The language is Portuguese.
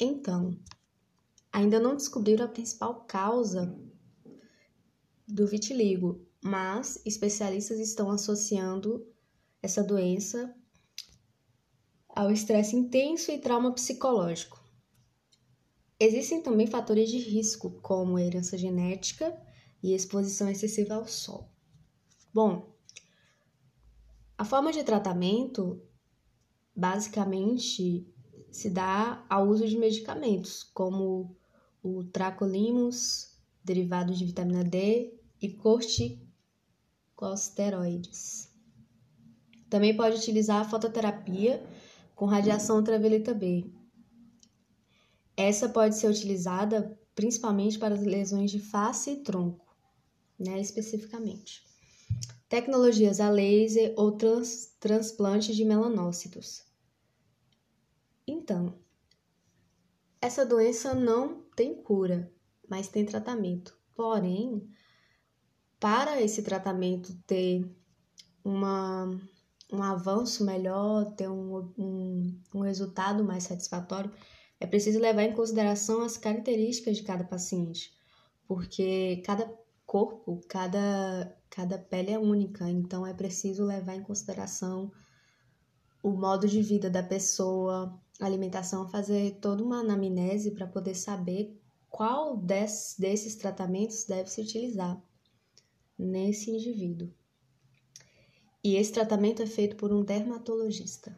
Então, ainda não descobriram a principal causa do vitiligo, mas especialistas estão associando essa doença ao estresse intenso e trauma psicológico. Existem também fatores de risco, como herança genética e exposição excessiva ao sol. Bom, a forma de tratamento basicamente se dá ao uso de medicamentos, como o tracolimus, derivados de vitamina D e corticosteroides. Também pode utilizar a fototerapia com radiação ultravioleta B. Essa pode ser utilizada principalmente para lesões de face e tronco, né, especificamente tecnologias a laser ou trans, transplante de melanócitos. Então, essa doença não tem cura, mas tem tratamento. Porém, para esse tratamento ter uma, um avanço melhor, ter um, um, um resultado mais satisfatório, é preciso levar em consideração as características de cada paciente, porque cada corpo, cada, cada pele é única, então é preciso levar em consideração o modo de vida da pessoa, alimentação, fazer toda uma anamnese para poder saber qual des, desses tratamentos deve se utilizar nesse indivíduo. E esse tratamento é feito por um dermatologista.